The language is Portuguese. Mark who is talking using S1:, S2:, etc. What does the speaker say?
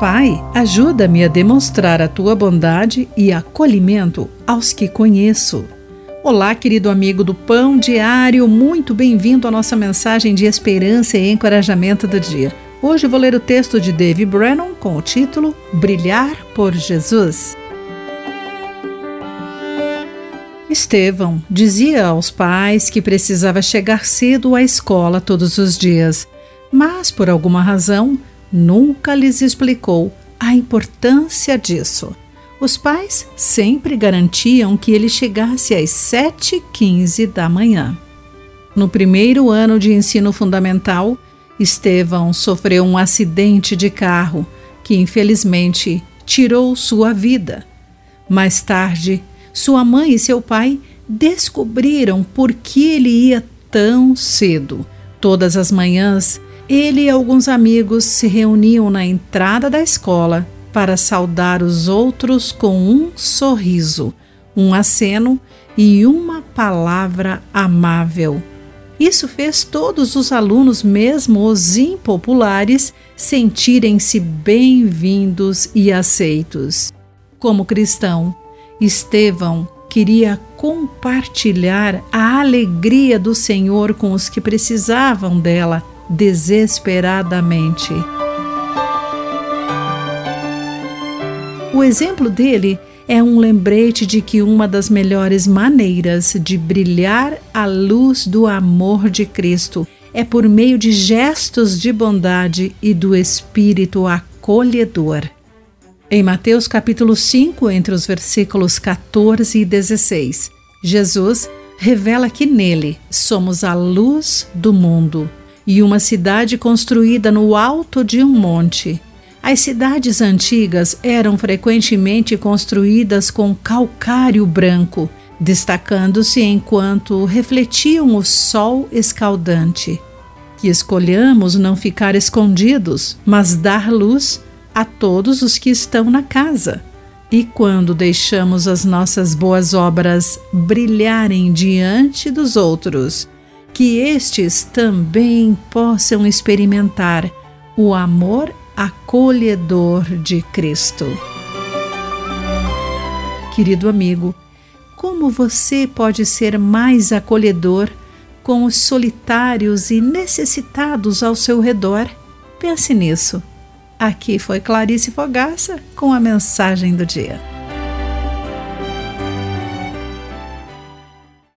S1: Pai, ajuda-me a demonstrar a tua bondade e acolhimento aos que conheço. Olá, querido amigo do Pão Diário, muito bem-vindo à nossa mensagem de esperança e encorajamento do dia. Hoje vou ler o texto de Dave Brennan com o título Brilhar por Jesus. Estevão dizia aos pais que precisava chegar cedo à escola todos os dias, mas por alguma razão nunca lhes explicou a importância disso. Os pais sempre garantiam que ele chegasse às 7h15 da manhã. No primeiro ano de ensino fundamental, Estevão sofreu um acidente de carro que, infelizmente, tirou sua vida. Mais tarde, sua mãe e seu pai descobriram por que ele ia tão cedo. Todas as manhãs, ele e alguns amigos se reuniam na entrada da escola para saudar os outros com um sorriso, um aceno e uma palavra amável. Isso fez todos os alunos, mesmo os impopulares, sentirem-se bem-vindos e aceitos. Como cristão, Estevão queria compartilhar a alegria do Senhor com os que precisavam dela desesperadamente. O exemplo dele é um lembrete de que uma das melhores maneiras de brilhar a luz do amor de Cristo é por meio de gestos de bondade e do espírito acolhedor. Em Mateus capítulo 5, entre os versículos 14 e 16, Jesus revela que nele somos a luz do mundo e uma cidade construída no alto de um monte. As cidades antigas eram frequentemente construídas com calcário branco, destacando-se enquanto refletiam o sol escaldante. Que escolhamos não ficar escondidos, mas dar luz a todos os que estão na casa. E quando deixamos as nossas boas obras brilharem diante dos outros, que estes também possam experimentar o amor acolhedor de Cristo. Querido amigo, como você pode ser mais acolhedor com os solitários e necessitados ao seu redor? Pense nisso. Aqui foi Clarice Fogaça com a mensagem do dia.